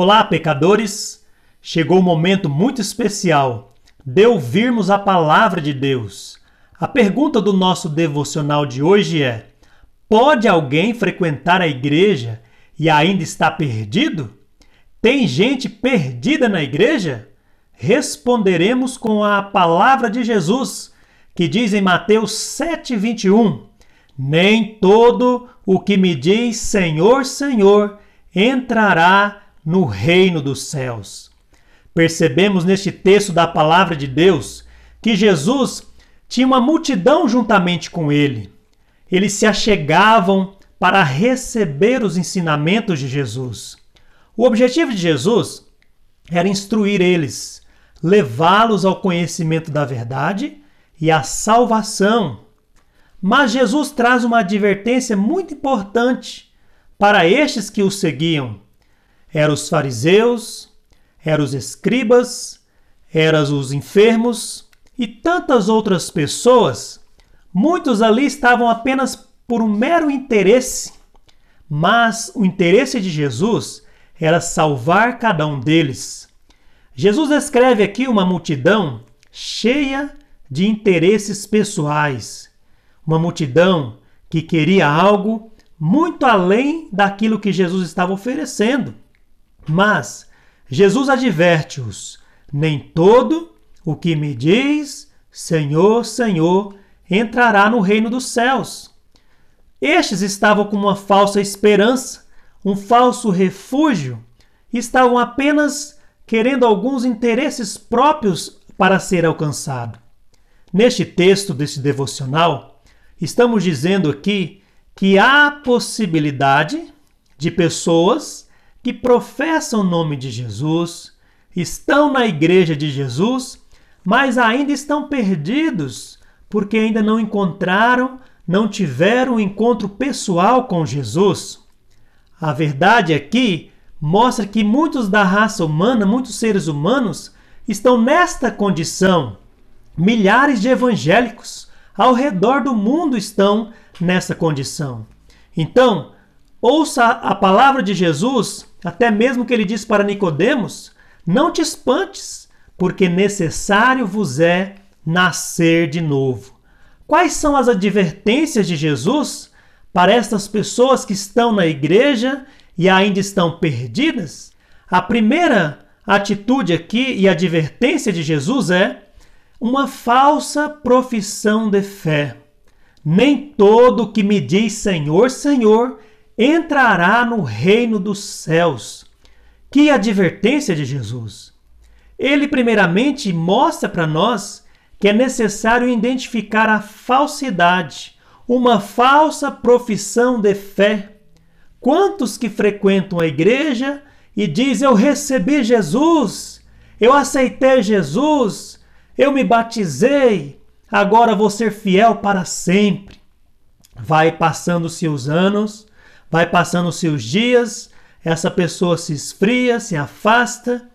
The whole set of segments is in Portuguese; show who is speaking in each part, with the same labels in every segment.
Speaker 1: Olá, pecadores! Chegou um momento muito especial de ouvirmos a palavra de Deus. A pergunta do nosso devocional de hoje é: Pode alguém frequentar a igreja e ainda estar perdido? Tem gente perdida na igreja? Responderemos com a palavra de Jesus, que diz em Mateus 7,21: Nem todo o que me diz Senhor, Senhor entrará no reino dos céus. Percebemos neste texto da palavra de Deus que Jesus tinha uma multidão juntamente com ele. Eles se achegavam para receber os ensinamentos de Jesus. O objetivo de Jesus era instruir eles, levá-los ao conhecimento da verdade e à salvação. Mas Jesus traz uma advertência muito importante para estes que o seguiam eram os fariseus, eram os escribas, eram os enfermos e tantas outras pessoas. Muitos ali estavam apenas por um mero interesse, mas o interesse de Jesus era salvar cada um deles. Jesus escreve aqui uma multidão cheia de interesses pessoais, uma multidão que queria algo muito além daquilo que Jesus estava oferecendo. Mas Jesus adverte-os: nem todo o que me diz Senhor, Senhor entrará no reino dos céus. Estes estavam com uma falsa esperança, um falso refúgio, estavam apenas querendo alguns interesses próprios para ser alcançado. Neste texto deste devocional, estamos dizendo aqui que há possibilidade de pessoas que professam o nome de Jesus, estão na igreja de Jesus, mas ainda estão perdidos porque ainda não encontraram, não tiveram um encontro pessoal com Jesus. A verdade aqui mostra que muitos da raça humana, muitos seres humanos, estão nesta condição. Milhares de evangélicos ao redor do mundo estão nessa condição. Então, ouça a palavra de Jesus até mesmo que ele diz para Nicodemos: Não te espantes, porque necessário vos é nascer de novo. Quais são as advertências de Jesus para estas pessoas que estão na igreja e ainda estão perdidas? A primeira atitude aqui e advertência de Jesus é uma falsa profissão de fé. Nem todo que me diz Senhor, Senhor entrará no reino dos céus. Que advertência de Jesus! Ele, primeiramente, mostra para nós que é necessário identificar a falsidade, uma falsa profissão de fé. Quantos que frequentam a igreja e dizem: Eu recebi Jesus, eu aceitei Jesus, eu me batizei, agora vou ser fiel para sempre. Vai passando-se os anos, Vai passando seus dias, essa pessoa se esfria, se afasta.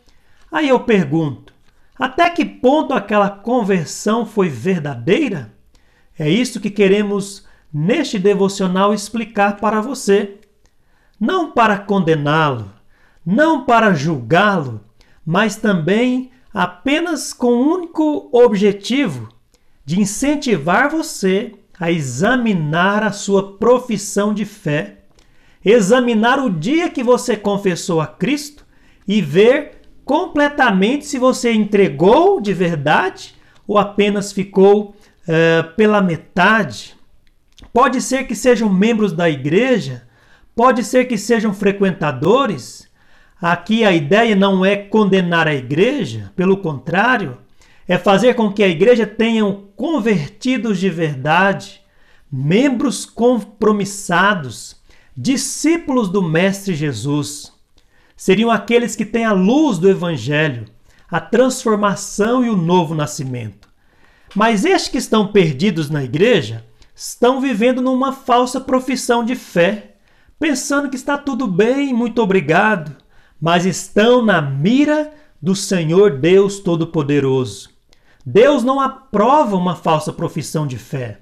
Speaker 1: Aí eu pergunto: até que ponto aquela conversão foi verdadeira? É isso que queremos neste devocional explicar para você. Não para condená-lo, não para julgá-lo, mas também apenas com o único objetivo de incentivar você a examinar a sua profissão de fé examinar o dia que você confessou a Cristo e ver completamente se você entregou de verdade ou apenas ficou uh, pela metade. Pode ser que sejam membros da igreja, pode ser que sejam frequentadores. Aqui a ideia não é condenar a igreja, pelo contrário, é fazer com que a igreja tenham convertidos de verdade, membros compromissados, discípulos do Mestre Jesus. Seriam aqueles que têm a luz do Evangelho, a transformação e o novo nascimento. Mas estes que estão perdidos na igreja estão vivendo numa falsa profissão de fé, pensando que está tudo bem, muito obrigado, mas estão na mira do Senhor Deus Todo-Poderoso. Deus não aprova uma falsa profissão de fé.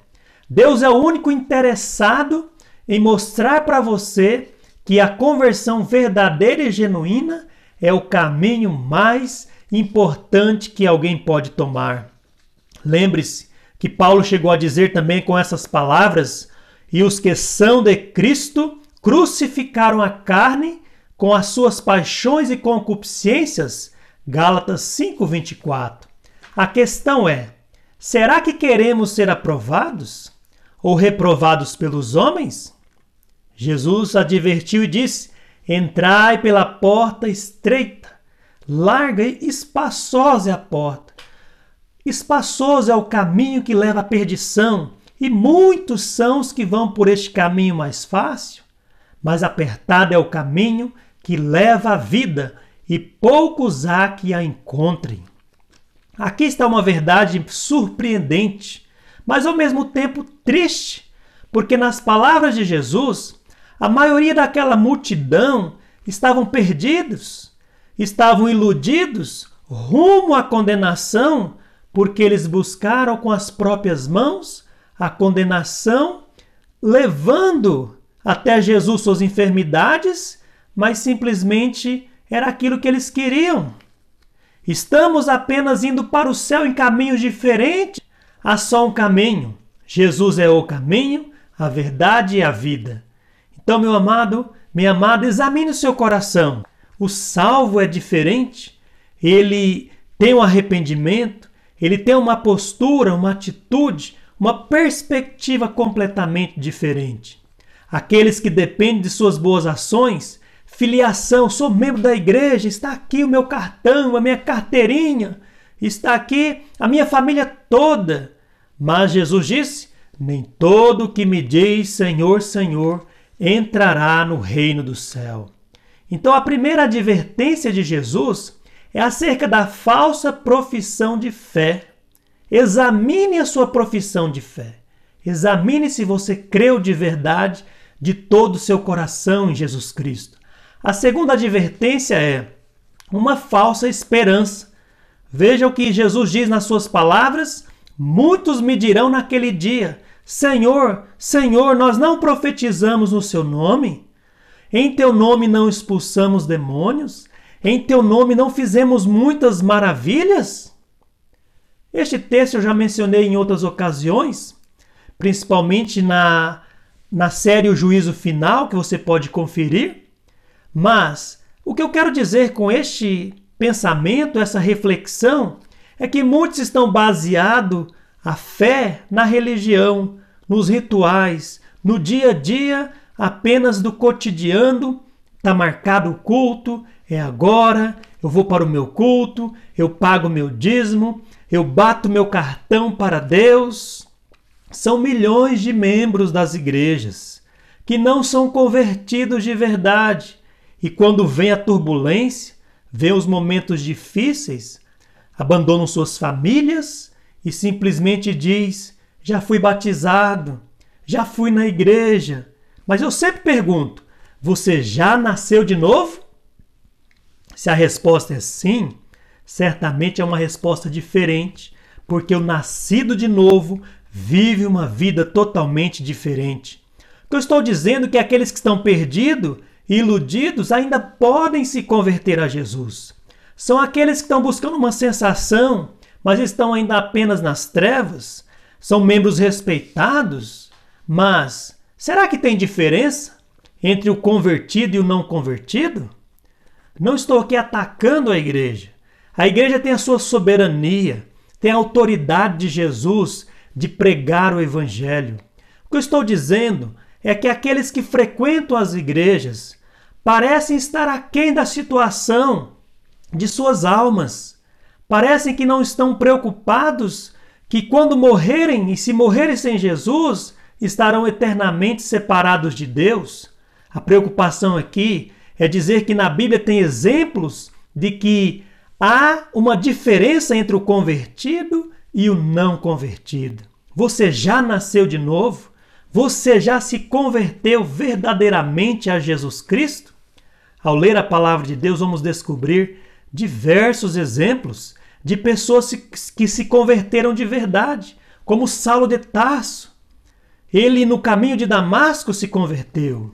Speaker 1: Deus é o único interessado em mostrar para você que a conversão verdadeira e genuína é o caminho mais importante que alguém pode tomar. Lembre-se que Paulo chegou a dizer também com essas palavras: E os que são de Cristo crucificaram a carne com as suas paixões e concupiscências. Gálatas 5:24. A questão é: será que queremos ser aprovados ou reprovados pelos homens? Jesus advertiu e disse: Entrai pela porta estreita, larga e espaçosa é a porta. Espaçoso é o caminho que leva à perdição, e muitos são os que vão por este caminho mais fácil. Mas apertado é o caminho que leva à vida, e poucos há que a encontrem. Aqui está uma verdade surpreendente, mas ao mesmo tempo triste, porque nas palavras de Jesus, a maioria daquela multidão estavam perdidos, estavam iludidos rumo à condenação, porque eles buscaram com as próprias mãos a condenação, levando até Jesus suas enfermidades, mas simplesmente era aquilo que eles queriam. Estamos apenas indo para o céu em caminhos diferentes. Há só um caminho. Jesus é o caminho, a verdade e a vida. Então, meu amado, minha amada, examine o seu coração. O salvo é diferente. Ele tem um arrependimento, ele tem uma postura, uma atitude, uma perspectiva completamente diferente. Aqueles que dependem de suas boas ações, filiação, sou membro da igreja, está aqui o meu cartão, a minha carteirinha, está aqui a minha família toda. Mas Jesus disse: Nem todo que me diz Senhor, Senhor entrará no reino do céu. Então, a primeira advertência de Jesus é acerca da falsa profissão de fé. Examine a sua profissão de fé. Examine se você creu de verdade, de todo o seu coração em Jesus Cristo. A segunda advertência é uma falsa esperança. Veja o que Jesus diz nas suas palavras: Muitos me dirão naquele dia: Senhor, Senhor, nós não profetizamos no seu nome? Em teu nome não expulsamos demônios? Em teu nome não fizemos muitas maravilhas? Este texto eu já mencionei em outras ocasiões, principalmente na, na série O Juízo Final, que você pode conferir. Mas o que eu quero dizer com este pensamento, essa reflexão, é que muitos estão baseados a fé na religião, nos rituais, no dia a dia apenas do cotidiano, está marcado o culto, é agora, eu vou para o meu culto, eu pago meu dízimo, eu bato meu cartão para Deus. São milhões de membros das igrejas que não são convertidos de verdade e quando vem a turbulência, vem os momentos difíceis, abandonam suas famílias e simplesmente diz: Já fui batizado, já fui na igreja. Mas eu sempre pergunto: Você já nasceu de novo? Se a resposta é sim, certamente é uma resposta diferente, porque o nascido de novo vive uma vida totalmente diferente. eu estou dizendo que aqueles que estão perdidos iludidos ainda podem se converter a Jesus. São aqueles que estão buscando uma sensação, mas estão ainda apenas nas trevas, são membros respeitados, mas será que tem diferença entre o convertido e o não convertido? Não estou aqui atacando a igreja. A igreja tem a sua soberania, tem a autoridade de Jesus de pregar o evangelho. O que eu estou dizendo é que aqueles que frequentam as igrejas parecem estar aquém da situação de suas almas parecem que não estão preocupados que quando morrerem e se morrerem sem Jesus, estarão eternamente separados de Deus. A preocupação aqui é dizer que na Bíblia tem exemplos de que há uma diferença entre o convertido e o não convertido. Você já nasceu de novo? Você já se converteu verdadeiramente a Jesus Cristo? Ao ler a palavra de Deus, vamos descobrir diversos exemplos de pessoas que se converteram de verdade, como Saulo de Tarso. Ele, no caminho de Damasco, se converteu.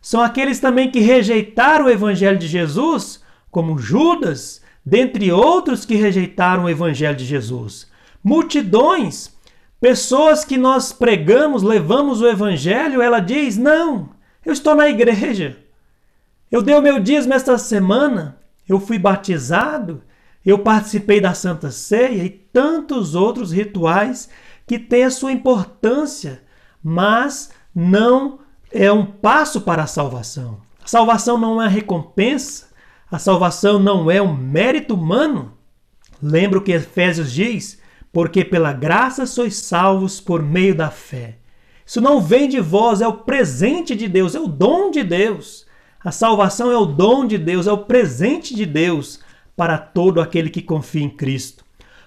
Speaker 1: São aqueles também que rejeitaram o evangelho de Jesus, como Judas, dentre outros que rejeitaram o evangelho de Jesus. Multidões, pessoas que nós pregamos, levamos o evangelho, ela diz: "Não, eu estou na igreja. Eu dei o meu dízimo esta semana, eu fui batizado, eu participei da Santa Ceia e tantos outros rituais que têm a sua importância, mas não é um passo para a salvação. A salvação não é recompensa, a salvação não é um mérito humano. Lembra o que Efésios diz? Porque pela graça sois salvos por meio da fé. Isso não vem de vós, é o presente de Deus, é o dom de Deus. A salvação é o dom de Deus, é o presente de Deus para todo aquele que confia em Cristo.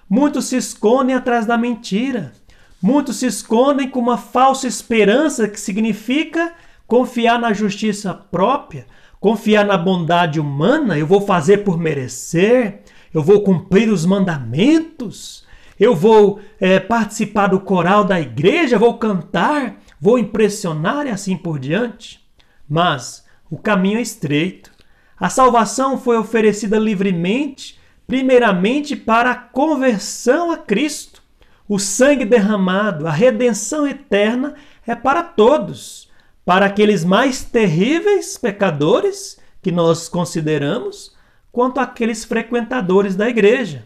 Speaker 1: Muitos se escondem atrás da mentira. Muitos se escondem com uma falsa esperança que significa confiar na justiça própria, confiar na bondade humana. Eu vou fazer por merecer, eu vou cumprir os mandamentos, eu vou é, participar do coral da igreja, vou cantar, vou impressionar e assim por diante. Mas o caminho é estreito. A salvação foi oferecida livremente, primeiramente para a conversão a Cristo. O sangue derramado, a redenção eterna é para todos, para aqueles mais terríveis pecadores que nós consideramos, quanto aqueles frequentadores da igreja.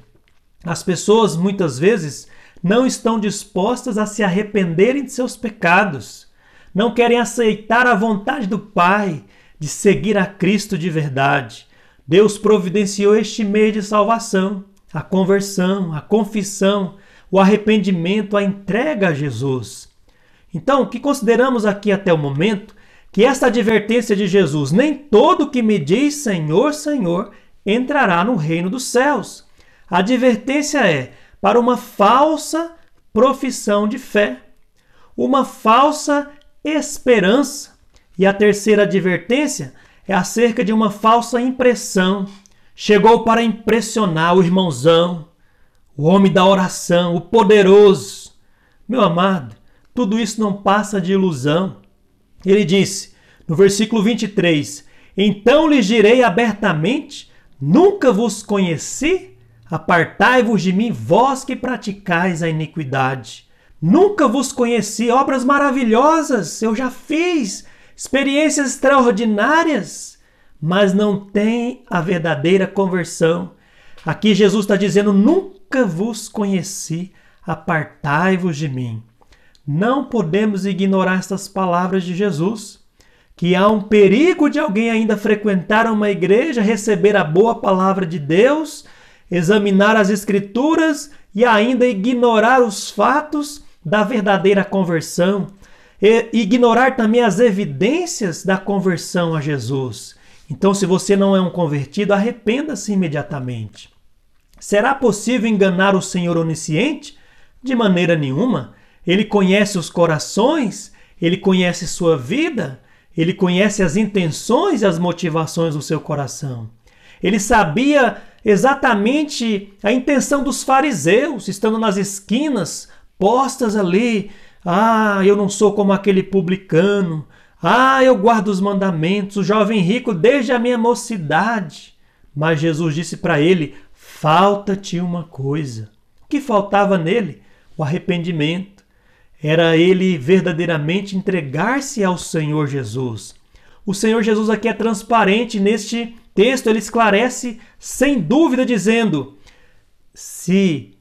Speaker 1: As pessoas muitas vezes não estão dispostas a se arrependerem de seus pecados, não querem aceitar a vontade do Pai de seguir a Cristo de verdade. Deus providenciou este meio de salvação, a conversão, a confissão, o arrependimento, a entrega a Jesus. Então, o que consideramos aqui até o momento, que esta advertência de Jesus, nem todo que me diz Senhor, Senhor, entrará no reino dos céus. A advertência é para uma falsa profissão de fé, uma falsa esperança, e a terceira advertência é acerca de uma falsa impressão. Chegou para impressionar o irmãozão, o homem da oração, o poderoso. Meu amado, tudo isso não passa de ilusão. Ele disse no versículo 23: Então lhes direi abertamente: Nunca vos conheci? Apartai-vos de mim, vós que praticais a iniquidade. Nunca vos conheci, obras maravilhosas eu já fiz, experiências extraordinárias, mas não tem a verdadeira conversão. Aqui Jesus está dizendo: nunca vos conheci, apartai-vos de mim. Não podemos ignorar estas palavras de Jesus, que há um perigo de alguém ainda frequentar uma igreja, receber a boa palavra de Deus, examinar as Escrituras e ainda ignorar os fatos da verdadeira conversão ignorar também as evidências da conversão a Jesus. Então, se você não é um convertido, arrependa-se imediatamente. Será possível enganar o Senhor onisciente? De maneira nenhuma. Ele conhece os corações, ele conhece sua vida, ele conhece as intenções e as motivações do seu coração. Ele sabia exatamente a intenção dos fariseus, estando nas esquinas, postas ali, ah, eu não sou como aquele publicano. Ah, eu guardo os mandamentos, o jovem rico desde a minha mocidade. Mas Jesus disse para ele: falta-te uma coisa. O que faltava nele? O arrependimento. Era ele verdadeiramente entregar-se ao Senhor Jesus. O Senhor Jesus aqui é transparente neste texto, ele esclarece sem dúvida, dizendo: Se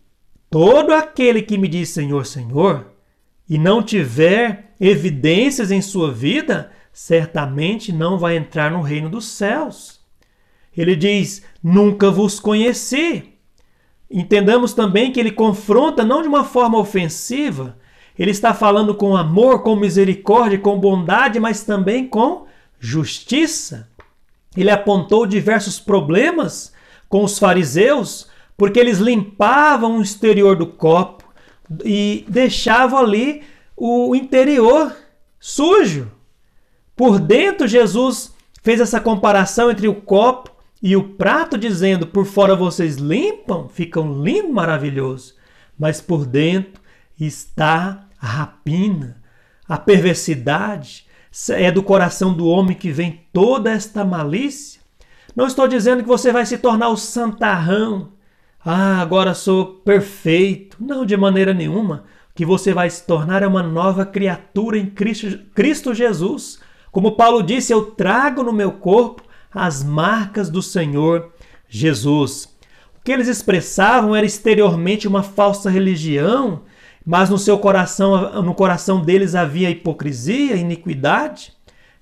Speaker 1: todo aquele que me diz Senhor, Senhor, e não tiver evidências em sua vida, certamente não vai entrar no reino dos céus. Ele diz: Nunca vos conheci. Entendamos também que ele confronta não de uma forma ofensiva, ele está falando com amor, com misericórdia, com bondade, mas também com justiça. Ele apontou diversos problemas com os fariseus, porque eles limpavam o exterior do copo, e deixava ali o interior sujo. Por dentro, Jesus fez essa comparação entre o copo e o prato, dizendo: Por fora vocês limpam, ficam lindo, maravilhoso, mas por dentro está a rapina, a perversidade. É do coração do homem que vem toda esta malícia. Não estou dizendo que você vai se tornar o santarrão. Ah, agora sou perfeito. Não, de maneira nenhuma. O que você vai se tornar é uma nova criatura em Cristo, Cristo Jesus. Como Paulo disse, eu trago no meu corpo as marcas do Senhor Jesus. O que eles expressavam era exteriormente uma falsa religião, mas no seu coração, no coração deles havia hipocrisia, iniquidade.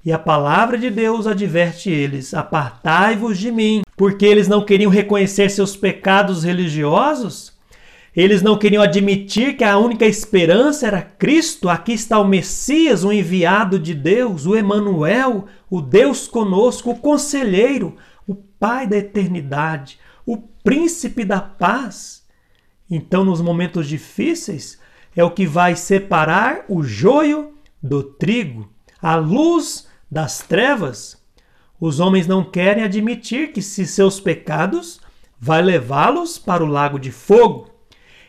Speaker 1: E a palavra de Deus adverte eles: apartai-vos de mim, porque eles não queriam reconhecer seus pecados religiosos. Eles não queriam admitir que a única esperança era Cristo. Aqui está o Messias, o enviado de Deus, o Emanuel, o Deus conosco, o conselheiro, o Pai da eternidade, o príncipe da paz. Então, nos momentos difíceis, é o que vai separar o joio do trigo, a luz das trevas. Os homens não querem admitir que se seus pecados vai levá-los para o lago de fogo.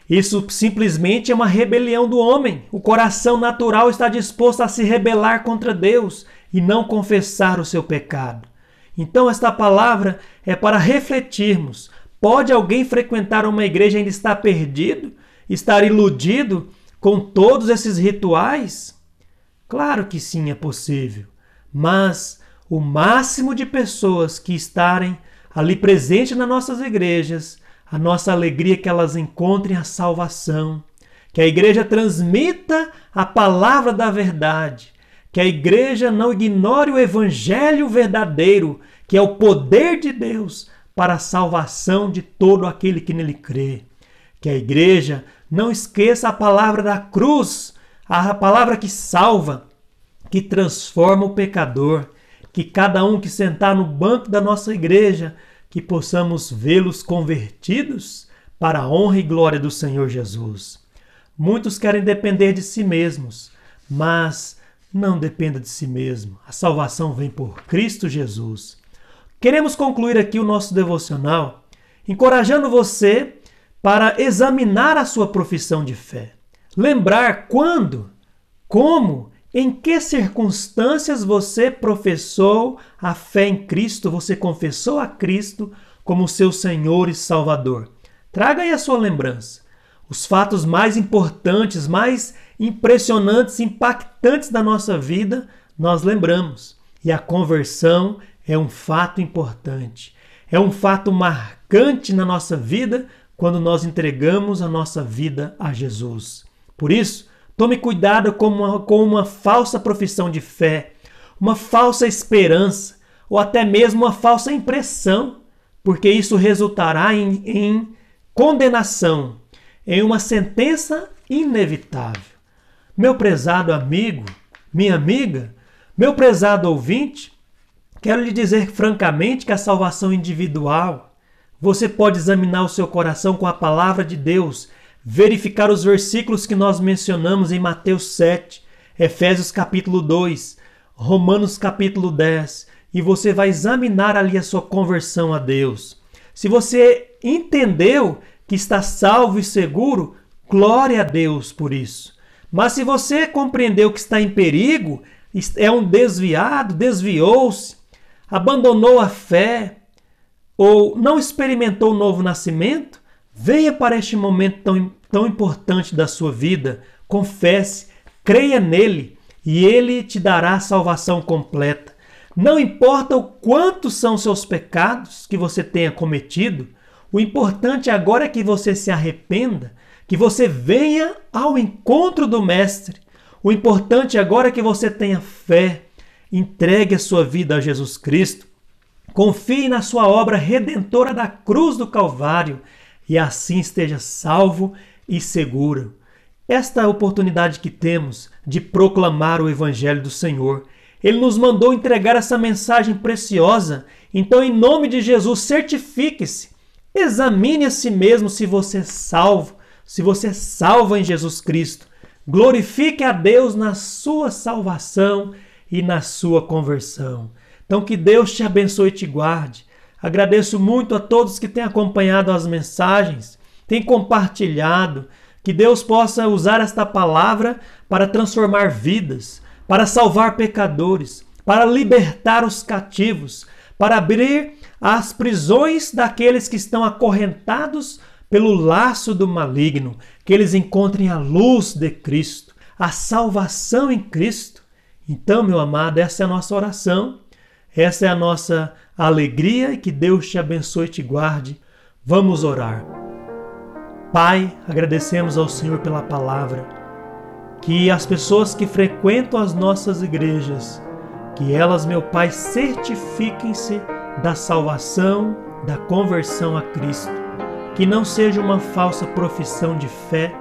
Speaker 1: Isso simplesmente é uma rebelião do homem. O coração natural está disposto a se rebelar contra Deus e não confessar o seu pecado. Então, esta palavra é para refletirmos. Pode alguém frequentar uma igreja e ainda estar perdido? Estar iludido com todos esses rituais? Claro que sim, é possível. Mas o máximo de pessoas que estarem ali presentes nas nossas igrejas a nossa alegria é que elas encontrem a salvação, que a igreja transmita a palavra da verdade, que a igreja não ignore o evangelho verdadeiro, que é o poder de Deus para a salvação de todo aquele que nele crê. Que a igreja não esqueça a palavra da cruz, a palavra que salva, que transforma o pecador, que cada um que sentar no banco da nossa igreja que possamos vê-los convertidos para a honra e glória do Senhor Jesus. Muitos querem depender de si mesmos, mas não dependa de si mesmo. A salvação vem por Cristo Jesus. Queremos concluir aqui o nosso devocional encorajando você para examinar a sua profissão de fé. Lembrar quando, como em que circunstâncias você professou a fé em Cristo, você confessou a Cristo como seu Senhor e Salvador? Traga aí a sua lembrança. Os fatos mais importantes, mais impressionantes, impactantes da nossa vida, nós lembramos. E a conversão é um fato importante. É um fato marcante na nossa vida quando nós entregamos a nossa vida a Jesus. Por isso, Tome cuidado com uma, com uma falsa profissão de fé, uma falsa esperança ou até mesmo uma falsa impressão, porque isso resultará em, em condenação, em uma sentença inevitável. Meu prezado amigo, minha amiga, meu prezado ouvinte, quero lhe dizer francamente que a salvação individual, você pode examinar o seu coração com a palavra de Deus verificar os versículos que nós mencionamos em Mateus 7, Efésios capítulo 2, Romanos capítulo 10, e você vai examinar ali a sua conversão a Deus. Se você entendeu que está salvo e seguro, glória a Deus por isso. Mas se você compreendeu que está em perigo, é um desviado, desviou-se, abandonou a fé, ou não experimentou o novo nascimento, venha para este momento tão tão importante da sua vida, confesse, creia nele e ele te dará a salvação completa. Não importa o quanto são seus pecados que você tenha cometido, o importante agora é que você se arrependa, que você venha ao encontro do Mestre. O importante agora é que você tenha fé, entregue a sua vida a Jesus Cristo, confie na sua obra redentora da cruz do Calvário e assim esteja salvo e seguro. Esta é a oportunidade que temos de proclamar o Evangelho do Senhor. Ele nos mandou entregar essa mensagem preciosa. Então, em nome de Jesus, certifique-se. Examine a si mesmo se você é salvo, se você é salvo em Jesus Cristo. Glorifique a Deus na sua salvação e na sua conversão. Então, que Deus te abençoe e te guarde. Agradeço muito a todos que têm acompanhado as mensagens tem compartilhado. Que Deus possa usar esta palavra para transformar vidas, para salvar pecadores, para libertar os cativos, para abrir as prisões daqueles que estão acorrentados pelo laço do maligno, que eles encontrem a luz de Cristo, a salvação em Cristo. Então, meu amado, essa é a nossa oração, essa é a nossa alegria e que Deus te abençoe e te guarde. Vamos orar. Pai, agradecemos ao Senhor pela palavra, que as pessoas que frequentam as nossas igrejas, que elas, meu Pai, certifiquem-se da salvação, da conversão a Cristo. Que não seja uma falsa profissão de fé,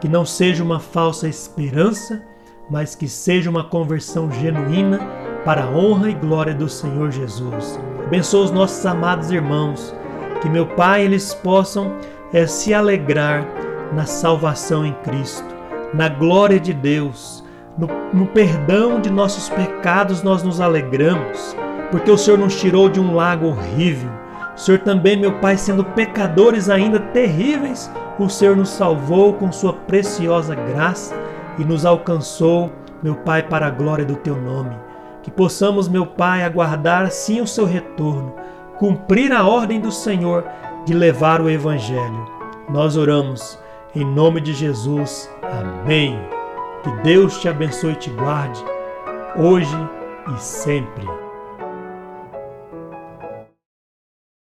Speaker 1: que não seja uma falsa esperança, mas que seja uma conversão genuína para a honra e glória do Senhor Jesus. Abençoa os nossos amados irmãos, que meu Pai eles possam é se alegrar na salvação em Cristo, na glória de Deus, no, no, perdão de nossos pecados nós nos alegramos, porque o Senhor nos tirou de um lago horrível. O Senhor também, meu Pai, sendo pecadores ainda terríveis, o Senhor nos salvou com Sua preciosa graça e nos alcançou, meu Pai, para a glória do Teu nome. Que possamos, meu Pai, aguardar sim o Seu retorno, cumprir a ordem do Senhor de levar o Evangelho. Nós oramos em nome de Jesus. Amém. Que Deus te abençoe e te guarde, hoje e sempre.